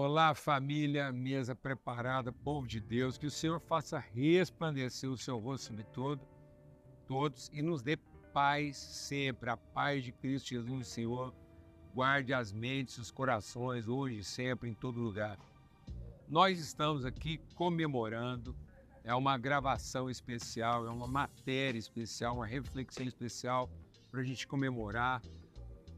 Olá, família, mesa preparada, povo de Deus, que o Senhor faça resplandecer o seu rosto sobre todo, todos e nos dê paz sempre, a paz de Cristo Jesus, Senhor. Guarde as mentes, os corações, hoje, sempre, em todo lugar. Nós estamos aqui comemorando, é uma gravação especial, é uma matéria especial, uma reflexão especial para a gente comemorar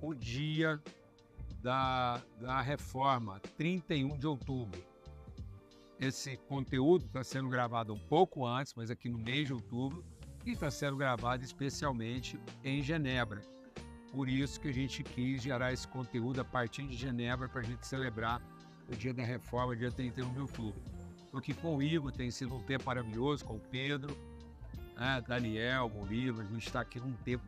o dia da, da reforma, 31 de outubro. Esse conteúdo está sendo gravado um pouco antes, mas aqui no mês de outubro, e está sendo gravado especialmente em Genebra. Por isso que a gente quis gerar esse conteúdo a partir de Genebra para a gente celebrar o dia da reforma, dia 31 de outubro. Porque com o Igor tem sido um tempo maravilhoso, com o Pedro, né, Daniel, com o Igor, a gente está aqui num tempo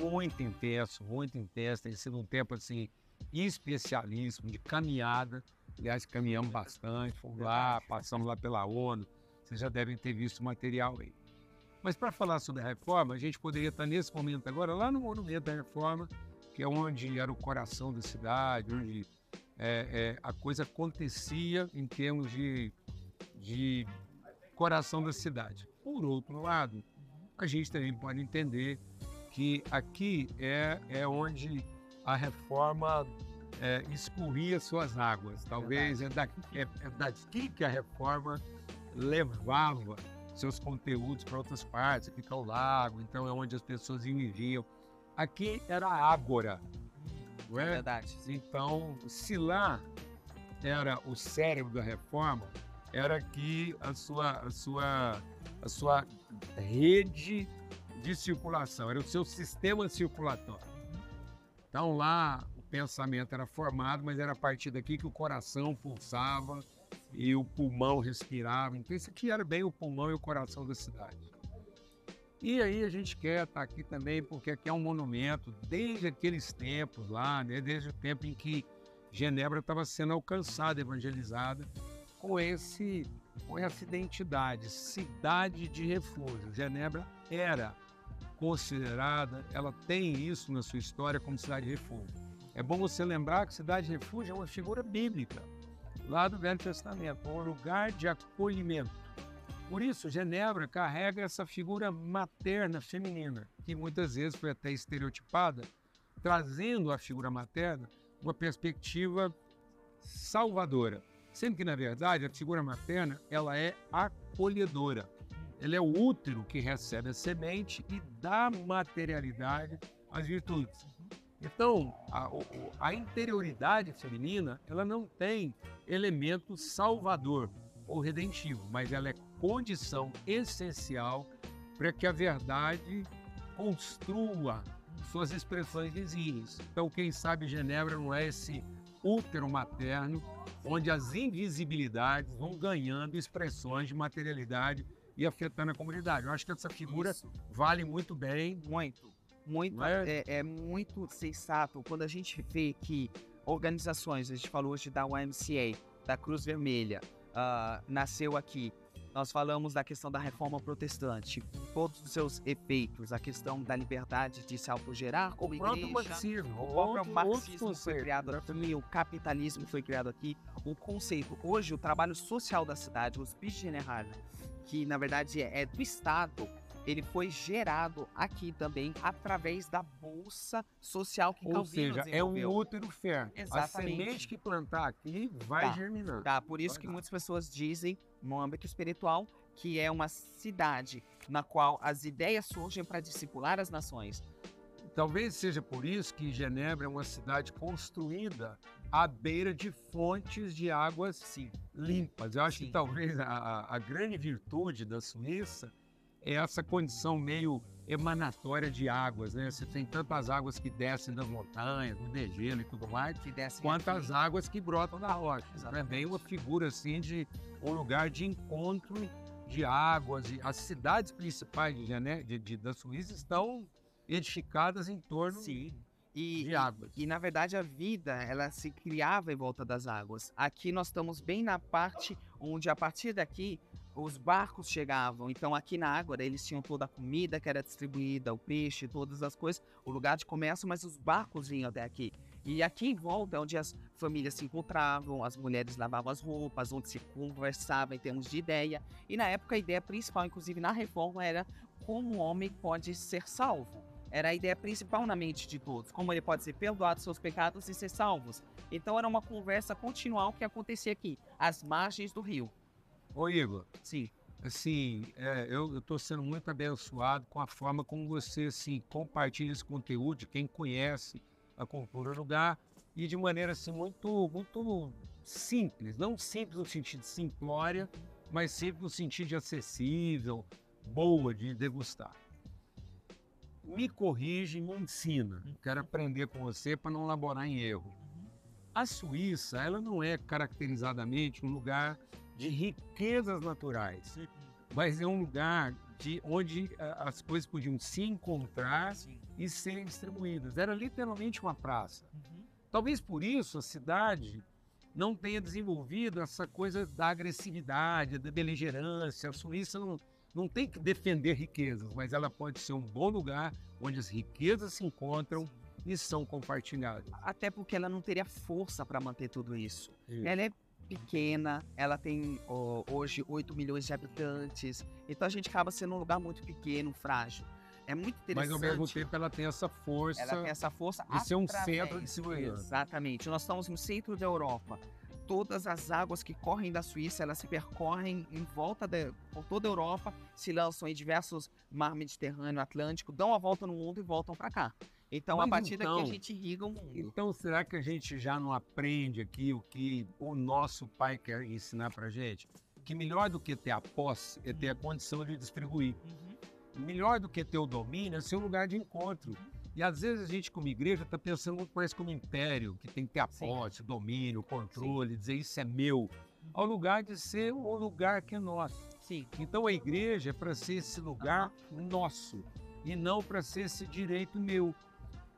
muito intenso, muito intenso, tem sido um tempo assim especialíssimo de caminhada. Aliás, caminhamos bastante, fomos lá, passamos lá pela ONU. Vocês já devem ter visto o material aí. Mas para falar sobre a reforma, a gente poderia estar nesse momento agora lá no Monumento da Reforma, que é onde era o coração da cidade, onde é, é, a coisa acontecia em termos de, de coração da cidade. Por outro lado, a gente também pode entender que aqui é, é onde a reforma é, escorria suas águas. Talvez é daqui, é, é daqui que a reforma levava seus conteúdos para outras partes. Aqui fica o lago, então é onde as pessoas viviam. Aqui era a ágora. Não é? Verdade. Então, se lá era o cérebro da reforma, era aqui a sua, a sua, a sua rede de circulação, era o seu sistema circulatório. Então lá o pensamento era formado, mas era a partir daqui que o coração pulsava e o pulmão respirava. Então isso aqui era bem o pulmão e o coração da cidade. E aí a gente quer estar aqui também porque aqui é um monumento desde aqueles tempos lá, né? desde o tempo em que Genebra estava sendo alcançada, evangelizada, com esse com essa identidade, cidade de refúgio. Genebra era considerada, ela tem isso na sua história como cidade de refúgio. É bom você lembrar que cidade de refúgio é uma figura bíblica, lá do Velho Testamento, um lugar de acolhimento. Por isso, Genebra carrega essa figura materna feminina, que muitas vezes foi até estereotipada, trazendo a figura materna uma perspectiva salvadora, sendo que na verdade a figura materna ela é acolhedora. Ele é o útero que recebe a semente e dá materialidade às virtudes. Então, a, a, interioridade feminina, ela não tem elemento salvador ou redentivo, mas ela é condição essencial para que a verdade construa suas expressões visíveis. Então, quem sabe Genebra não é esse útero materno, onde as invisibilidades vão ganhando expressões de materialidade e afetando a comunidade. Eu acho que essa figura Isso. vale muito bem. Muito. Muito, é? É, é? muito sensato quando a gente vê que organizações, a gente falou hoje da YMCA, da Cruz Vermelha, uh, nasceu aqui. Nós falamos da questão da reforma protestante, todos os seus efeitos, a questão da liberdade de se autogerar como o igreja. Marxismo, o próprio marxismo foi criado aqui, o capitalismo foi criado aqui, o conceito. Hoje, o trabalho social da cidade, os bichos generais, que na verdade é, é do Estado, ele foi gerado aqui também através da bolsa social que Ou Calvino seja, é um útero fértil. Exatamente. A semente que plantar aqui vai tá. germinar. Tá, por isso vai que dar. muitas pessoas dizem, no âmbito espiritual, que é uma cidade na qual as ideias surgem para discipular as nações. Talvez seja por isso que Genebra é uma cidade construída à beira de fontes de águas Sim. Limpas. Eu acho Sim. que talvez a, a grande virtude da Suíça é essa condição meio emanatória de águas, né? Você tem tantas águas que descem das montanhas, do degelo e tudo mais, quanto as águas que brotam da rocha. É bem uma figura assim de um lugar de encontro de águas. E as cidades principais de, né, de, de da Suíça estão edificadas em torno Sim. E, de águas. E, e, na verdade a vida ela se criava em volta das águas. Aqui nós estamos bem na parte onde a partir daqui os barcos chegavam. Então aqui na Ágora eles tinham toda a comida que era distribuída, o peixe, todas as coisas, o lugar de comércio, mas os barcos vinham até aqui. E aqui em volta é onde as famílias se encontravam, as mulheres lavavam as roupas, onde se conversava em termos de ideia. E na época a ideia principal, inclusive na reforma, era como o homem pode ser salvo. Era a ideia principal na mente de todos, como ele pode ser perdoado seus pecados e ser salvos. Então era uma conversa continual que acontecia aqui, às margens do rio. Ô Igor, sim. Assim, é, eu estou sendo muito abençoado com a forma como você assim, compartilha esse conteúdo de quem conhece a cultura do lugar e de maneira assim, muito, muito simples. Não simples no sentido de simplória, mas simples no sentido de acessível, boa de degustar me corrige, me ensina. Quero aprender com você para não laborar em erro. A Suíça, ela não é caracterizadamente um lugar de riquezas naturais, mas é um lugar de onde eh, as coisas podiam se encontrar Sim. e serem distribuídas. Era literalmente uma praça. Uhum. Talvez por isso a cidade não tenha desenvolvido essa coisa da agressividade, da beligerância. A Suíça não, não tem que defender riquezas, mas ela pode ser um bom lugar onde as riquezas se encontram e são compartilhadas. Até porque ela não teria força para manter tudo isso. isso. Ela é pequena, ela tem oh, hoje 8 milhões de habitantes, então a gente acaba sendo um lugar muito pequeno, frágil. É muito interessante. Mas ao mesmo tempo ela tem essa força. Ela tem essa força de ser um centro de segurança. Exatamente. Nós estamos no centro da Europa todas as águas que correm da Suíça, elas se percorrem em volta de, por toda a Europa, se lançam em diversos mar Mediterrâneo, Atlântico, dão a volta no mundo e voltam para cá. Então, Mas a partir então, daqui a gente irriga o mundo. Então, será que a gente já não aprende aqui o que o nosso pai quer ensinar para gente? Que melhor do que ter a posse é ter a condição de distribuir. Uhum. Melhor do que ter o domínio é ser um lugar de encontro. E às vezes a gente, como igreja, está pensando muito mais como império, que tem que ter a posse, domínio, controle, Sim. dizer isso é meu, ao lugar de ser o lugar que é nosso. Sim. Então a igreja é para ser esse lugar nosso e não para ser esse direito meu.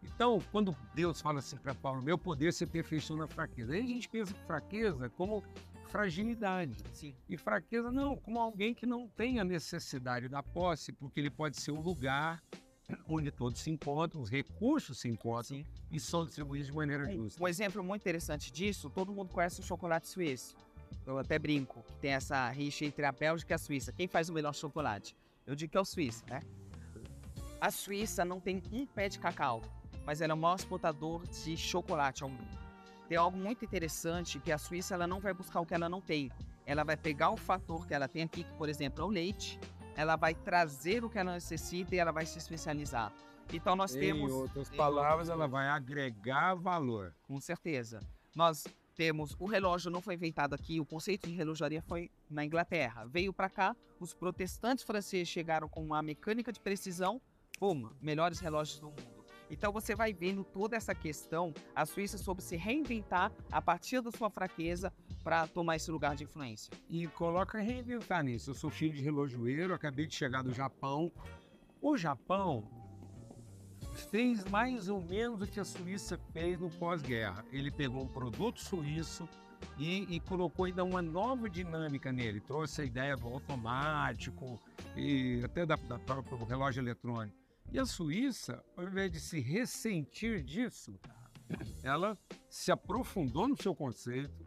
Então, quando Deus fala assim para Paulo, meu poder se aperfeiçoa na fraqueza, aí a gente pensa fraqueza como fragilidade. Sim. E fraqueza não, como alguém que não tem a necessidade da posse, porque ele pode ser um lugar onde todos se encontram, os recursos se encontram Sim. e são distribuídos de maneira justa. Um exemplo muito interessante disso, todo mundo conhece o chocolate suíço. Eu até brinco que tem essa rixa entre a Bélgica e a Suíça. Quem faz o melhor chocolate? Eu digo que é o Suíça, né? A Suíça não tem um pé de cacau, mas ela é o maior exportador de chocolate ao mundo. Tem algo muito interessante que a Suíça ela não vai buscar o que ela não tem. Ela vai pegar o fator que ela tem aqui, que por exemplo é o leite, ela vai trazer o que ela necessita e ela vai se especializar. Então nós temos. Em outras palavras, ela vai agregar valor. Com certeza. Nós temos o relógio não foi inventado aqui, o conceito de relojaria foi na Inglaterra. Veio para cá, os protestantes franceses chegaram com uma mecânica de precisão, pum, melhores relógios do mundo. Então você vai vendo toda essa questão, a Suíça soube se reinventar a partir da sua fraqueza para tomar esse lugar de influência. E coloca reinventar nisso. Eu sou filho de relojoeiro, acabei de chegar do Japão. O Japão fez mais ou menos o que a Suíça fez no pós-guerra. Ele pegou um produto suíço e, e, colocou ainda uma nova dinâmica nele. Trouxe a ideia do automático e até da, da própria relógio eletrônico. E a Suíça, ao invés de se ressentir disso, ela se aprofundou no seu conceito,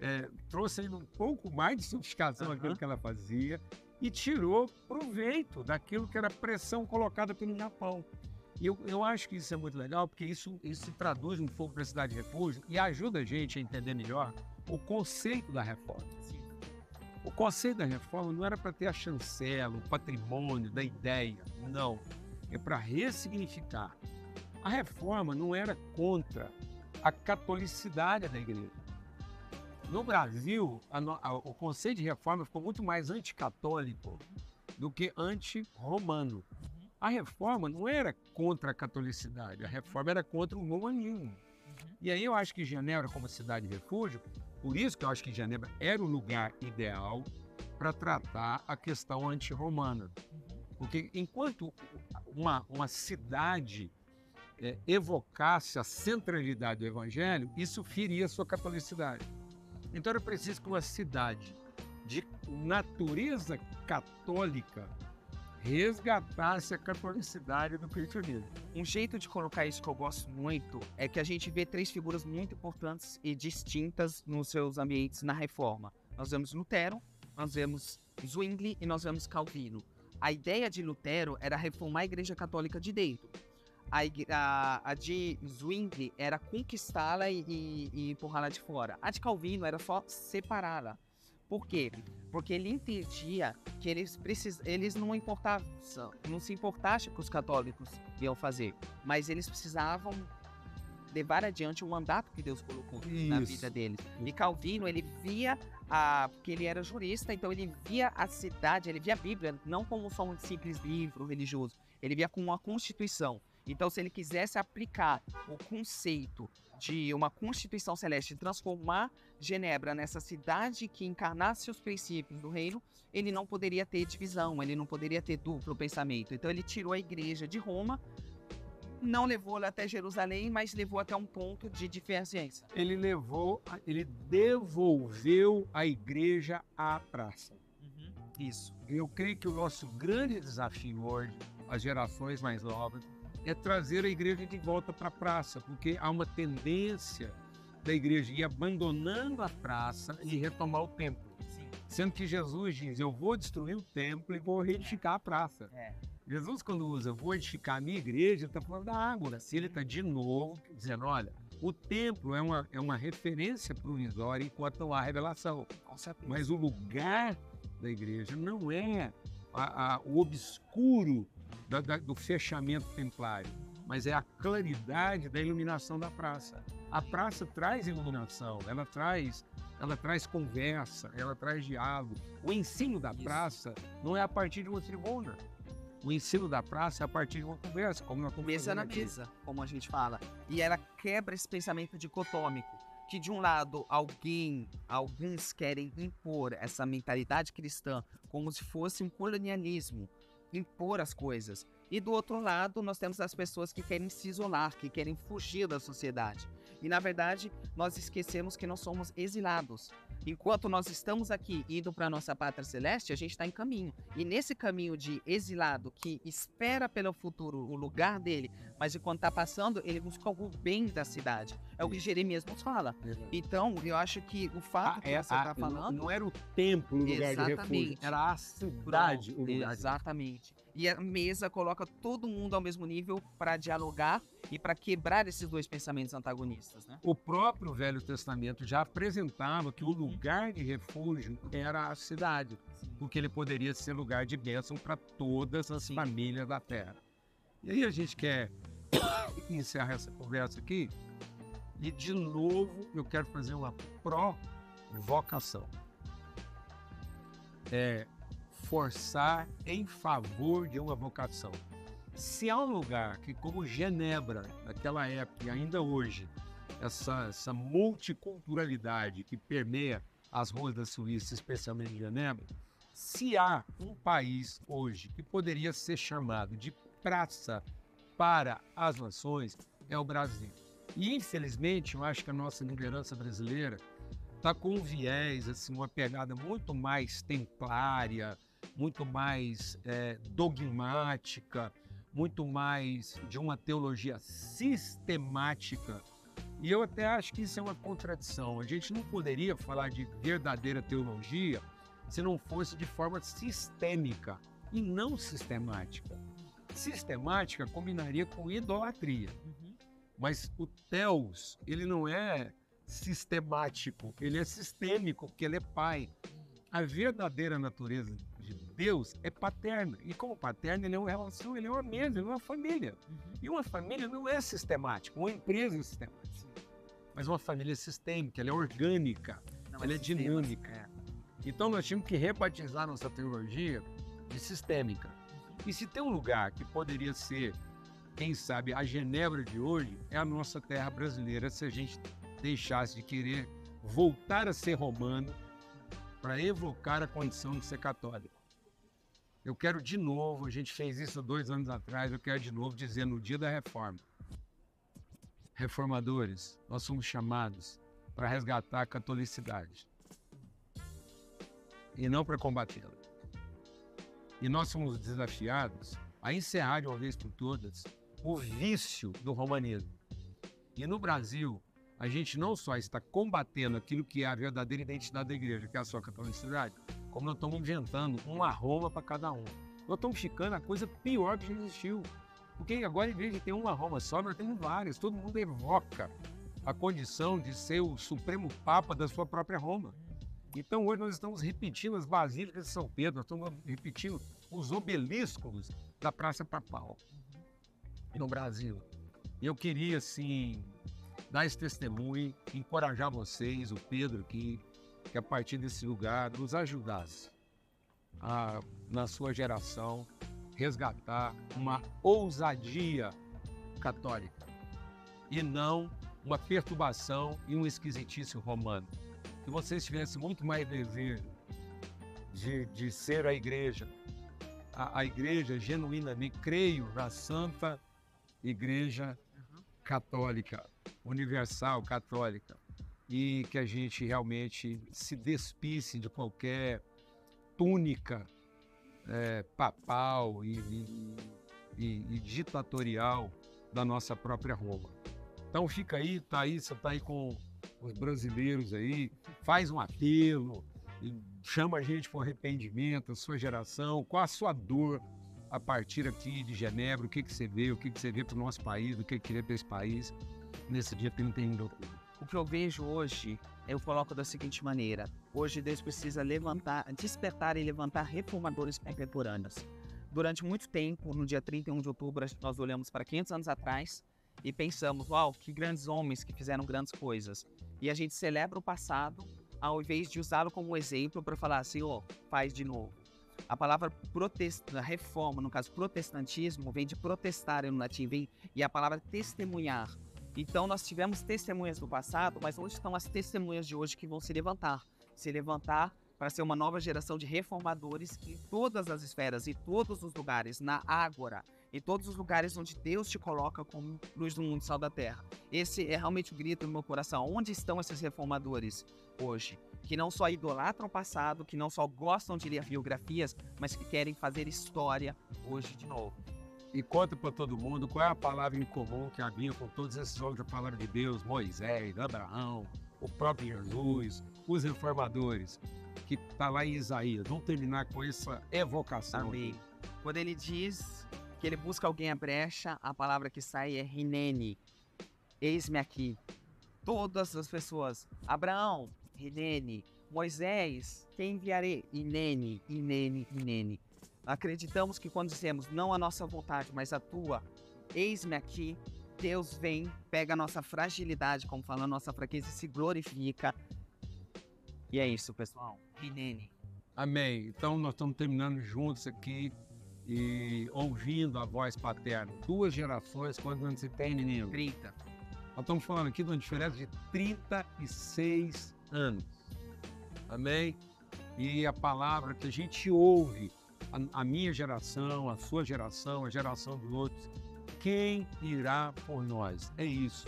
é, trouxe ainda um pouco mais de sofisticação uhum. naquilo que ela fazia e tirou proveito daquilo que era pressão colocada pelo Japão. E eu, eu acho que isso é muito legal, porque isso, isso se traduz um pouco para a cidade de refúgio e ajuda a gente a entender melhor o conceito da reforma. Sim. O conceito da reforma não era para ter a chancela, o patrimônio da ideia, não. É para ressignificar. A reforma não era contra a catolicidade da igreja. No Brasil, a, a, o conceito de reforma ficou muito mais anticatólico do que anti-romano. A reforma não era contra a catolicidade, a reforma era contra o romanismo. E aí eu acho que Genebra, como cidade de refúgio, por isso que eu acho que Genebra era o lugar ideal para tratar a questão anti-romana. Porque enquanto uma, uma cidade é, evocasse a centralidade do evangelho, isso feria a sua catolicidade. Então era preciso que uma cidade de natureza católica resgatasse a catolicidade do cristianismo. Um jeito de colocar isso que eu gosto muito é que a gente vê três figuras muito importantes e distintas nos seus ambientes na reforma. Nós vemos Lutero, nós vemos Zwingli e nós vemos Calvino. A ideia de Lutero era reformar a Igreja Católica de dentro. A, a, a de Zwingli era conquistá-la e, e, e empurrá-la de fora. A de Calvino era só separá-la. Por quê? Porque ele entendia que eles, precis... eles não importavam, não se importassem com os católicos iam fazer, mas eles precisavam levar adiante o mandato que Deus colocou Isso. na vida deles. E Calvino, ele via a, porque ele era jurista, então ele via a cidade, ele via a Bíblia não como só um simples livro religioso, ele via como uma constituição. Então, se ele quisesse aplicar o conceito de uma constituição celeste, transformar Genebra nessa cidade que encarnasse os princípios do reino, ele não poderia ter divisão, ele não poderia ter duplo pensamento. Então, ele tirou a igreja de Roma, não levou ela até Jerusalém, mas levou até um ponto de divergência. Ele levou, ele devolveu a igreja à praça. Uhum. Isso. Eu creio que o nosso grande desafio hoje, as gerações mais novas, é trazer a igreja de volta para a praça, porque há uma tendência da igreja ir abandonando a praça e retomar o templo. Sim. Sendo que Jesus diz: Eu vou destruir o templo e vou reedificar a praça. É. Jesus, quando usa vou edificar a minha igreja, está falando da água. Se ele está de novo dizendo: Olha, o templo é uma, é uma referência provisória enquanto não há revelação. Mas o lugar da igreja não é a, a, o obscuro da, da, do fechamento templário, mas é a claridade da iluminação da praça. A praça traz iluminação, ela traz, ela traz conversa, ela traz diálogo. O ensino da Isso. praça não é a partir de uma tribuna. O ensino da praça é a partir de uma conversa, como uma Mesa na aqui. mesa, como a gente fala. E ela quebra esse pensamento dicotômico que de um lado alguém, alguns querem impor essa mentalidade cristã como se fosse um colonialismo, impor as coisas. E do outro lado, nós temos as pessoas que querem se isolar, que querem fugir da sociedade. E na verdade, nós esquecemos que nós somos exilados. Enquanto nós estamos aqui indo para a nossa pátria celeste, a gente está em caminho. E nesse caminho de exilado que espera pelo futuro o lugar dele, mas enquanto está passando, ele busca o bem da cidade. É o que Jeremias nos fala. Então, eu acho que o fato ah, que é, você está falando. Não era o templo o lugar de refúgio, era a cidade o lugar Exatamente. E a mesa coloca todo mundo ao mesmo nível para dialogar e para quebrar esses dois pensamentos antagonistas. Né? O próprio Velho Testamento já apresentava que o lugar de refúgio era a cidade, porque ele poderia ser lugar de bênção para todas as Sim. famílias da terra. E aí a gente quer encerrar essa conversa aqui e de novo eu quero fazer uma provocação. É, forçar em favor de uma vocação. Se há um lugar que, como Genebra, naquela época e ainda hoje, essa, essa multiculturalidade que permeia as ruas da Suíça, especialmente em Genebra, se há um país hoje que poderia ser chamado de praça para as nações, é o Brasil. E infelizmente, eu acho que a nossa liderança brasileira está com um viés, assim, uma pegada muito mais templária, muito mais é, dogmática, muito mais de uma teologia sistemática. E eu até acho que isso é uma contradição. A gente não poderia falar de verdadeira teologia se não fosse de forma sistêmica e não sistemática. Sistemática combinaria com idolatria. Uhum. Mas o Theos, ele não é sistemático, ele é sistêmico, porque ele é pai. A verdadeira natureza de Deus é paterna. E como paterna, ele é uma relação, ele é uma mesa, ele é uma família. Uhum. E uma família não é sistemática, uma empresa é sistemática. Mas uma família é sistêmica, ela é orgânica, não ela é, é dinâmica. É. Então nós tínhamos que rebatizar nossa teologia de sistêmica. E se tem um lugar que poderia ser, quem sabe, a Genebra de hoje, é a nossa terra brasileira, se a gente deixasse de querer voltar a ser romano para evocar a condição de ser católico. Eu quero de novo, a gente fez isso dois anos atrás, eu quero de novo dizer no dia da reforma. Reformadores, nós somos chamados para resgatar a catolicidade e não para combatê-la. E nós somos desafiados a encerrar de uma vez por todas o vício do romanismo. E no Brasil, a gente não só está combatendo aquilo que é a verdadeira identidade da igreja, que é a sua catolicidade, como nós estamos inventando uma Roma para cada um. Nós estamos ficando a coisa pior que já existiu. Porque agora, em vez de ter uma Roma só, nós temos várias. Todo mundo evoca a condição de ser o supremo papa da sua própria Roma. Então, hoje nós estamos repetindo as basílicas de São Pedro, nós estamos repetindo os obeliscos da Praça Papal no Brasil. Eu queria, assim, dar esse testemunho, encorajar vocês, o Pedro aqui, que a partir desse lugar nos ajudasse a, na sua geração, resgatar uma ousadia católica e não uma perturbação e um esquisitice romano. Que vocês tivessem muito mais desejo de, de ser a igreja, a, a igreja genuinamente, creio na Santa Igreja Católica, Universal Católica, e que a gente realmente se despisse de qualquer túnica é, papal e, e, e, e, ditatorial da nossa própria Roma. Então fica aí, aí, você tá aí com os brasileiros aí, faz um apelo, chama a gente o arrependimento, a sua geração, qual a sua dor a partir aqui de Genebra, o que, que você vê, o que, que você vê para o nosso país, o que, que vê para esse país, nesse dia 31 de outubro. O que eu vejo hoje, eu coloco da seguinte maneira: hoje Deus precisa levantar, despertar e levantar reformadores contemporâneos. Durante muito tempo, no dia 31 de outubro, nós olhamos para 500 anos atrás e pensamos: uau, que grandes homens que fizeram grandes coisas. E a gente celebra o passado ao invés de usá-lo como exemplo para falar assim: ó, oh, faz de novo. A palavra protesta, reforma, no caso protestantismo, vem de protestar no latim, vem, e a palavra testemunhar então nós tivemos testemunhas do passado, mas onde estão as testemunhas de hoje que vão se levantar? Se levantar para ser uma nova geração de reformadores em todas as esferas e todos os lugares, na ágora, em todos os lugares onde Deus te coloca como luz do mundo, sal da terra. Esse é realmente o grito no meu coração. Onde estão esses reformadores hoje? Que não só idolatram o passado, que não só gostam de ler biografias, mas que querem fazer história hoje de novo e conta para todo mundo qual é a palavra em comum que havia com todos esses homens da palavra de Deus, Moisés, Abraão, o próprio Jesus, os reformadores, que está lá em Isaías. Vamos terminar com essa evocação. Amém. Quando ele diz que ele busca alguém a brecha, a palavra que sai é Rinene. Eis-me aqui. Todas as pessoas. Abraão, Rinene. Moisés, quem enviarei? Inene, Inene, Inene. Acreditamos que quando dizemos não a nossa vontade, mas a tua, eis-me aqui, Deus vem, pega a nossa fragilidade, como fala a nossa fraqueza, e se glorifica. E é isso, pessoal. Rinene. Amém. Então nós estamos terminando juntos aqui e ouvindo a voz paterna. Duas gerações, anos você tem, menino? 30. Nós estamos falando aqui de uma diferença de 36 anos. Amém? E a palavra que a gente ouve a, a minha geração, a sua geração, a geração dos outros. Quem irá por nós? É isso.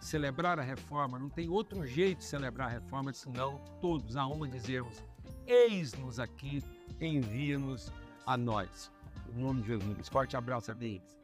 Celebrar a reforma, não tem outro jeito de celebrar a reforma senão todos a uma dizermos: Eis-nos aqui, envia-nos a nós. Nome de Jesus. Forte abraço a deles.